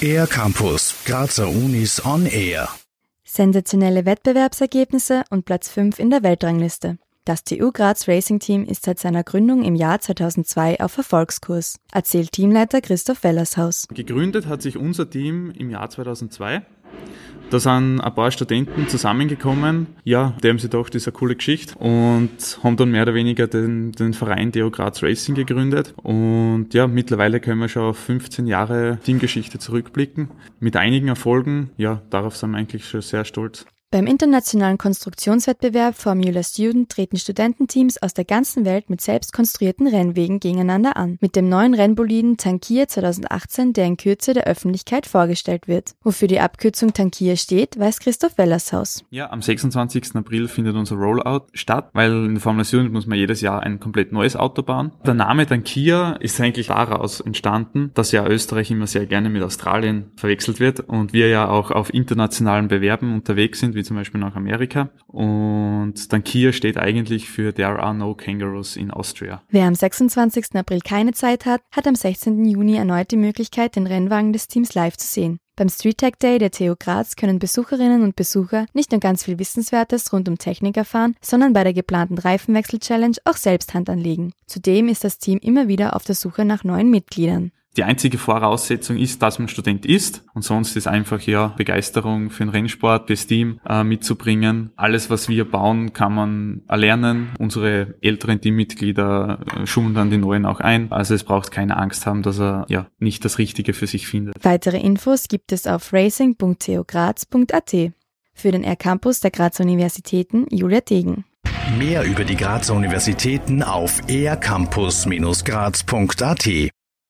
Air Campus, Grazer Unis on Air. Sensationelle Wettbewerbsergebnisse und Platz 5 in der Weltrangliste. Das TU Graz Racing Team ist seit seiner Gründung im Jahr 2002 auf Erfolgskurs, erzählt Teamleiter Christoph Wellershaus. Gegründet hat sich unser Team im Jahr 2002 da sind ein paar Studenten zusammengekommen. Ja, die haben sich gedacht, das ist eine coole Geschichte und haben dann mehr oder weniger den, den Verein Deo Graz Racing gegründet. Und ja, mittlerweile können wir schon auf 15 Jahre Teamgeschichte zurückblicken. Mit einigen Erfolgen. Ja, darauf sind wir eigentlich schon sehr stolz. Beim internationalen Konstruktionswettbewerb Formula Student treten Studententeams aus der ganzen Welt mit selbst konstruierten Rennwegen gegeneinander an. Mit dem neuen Rennboliden Tankier 2018, der in Kürze der Öffentlichkeit vorgestellt wird. Wofür die Abkürzung Tankier steht, weiß Christoph Wellershaus. Ja, am 26. April findet unser Rollout statt, weil in der Formula Student muss man jedes Jahr ein komplett neues Auto bauen. Der Name Tankier ist eigentlich daraus entstanden, dass ja Österreich immer sehr gerne mit Australien verwechselt wird und wir ja auch auf internationalen Bewerben unterwegs sind, wie zum Beispiel nach Amerika. Und dann Kia steht eigentlich für There are no kangaroos in Austria. Wer am 26. April keine Zeit hat, hat am 16. Juni erneut die Möglichkeit, den Rennwagen des Teams live zu sehen. Beim Street Tech Day der TU Graz können Besucherinnen und Besucher nicht nur ganz viel Wissenswertes rund um Technik erfahren, sondern bei der geplanten Reifenwechsel-Challenge auch selbst Hand anlegen. Zudem ist das Team immer wieder auf der Suche nach neuen Mitgliedern. Die einzige Voraussetzung ist, dass man Student ist und sonst ist einfach ja Begeisterung für den Rennsport, das Team äh, mitzubringen. Alles, was wir bauen, kann man erlernen. Unsere älteren Teammitglieder äh, schulen dann die neuen auch ein. Also es braucht keine Angst haben, dass er ja nicht das Richtige für sich findet. Weitere Infos gibt es auf racing.tograz.at. Für den R-Campus der Grazer Universitäten Julia Degen. Mehr über die Grazer Universitäten auf ercampus-graz.at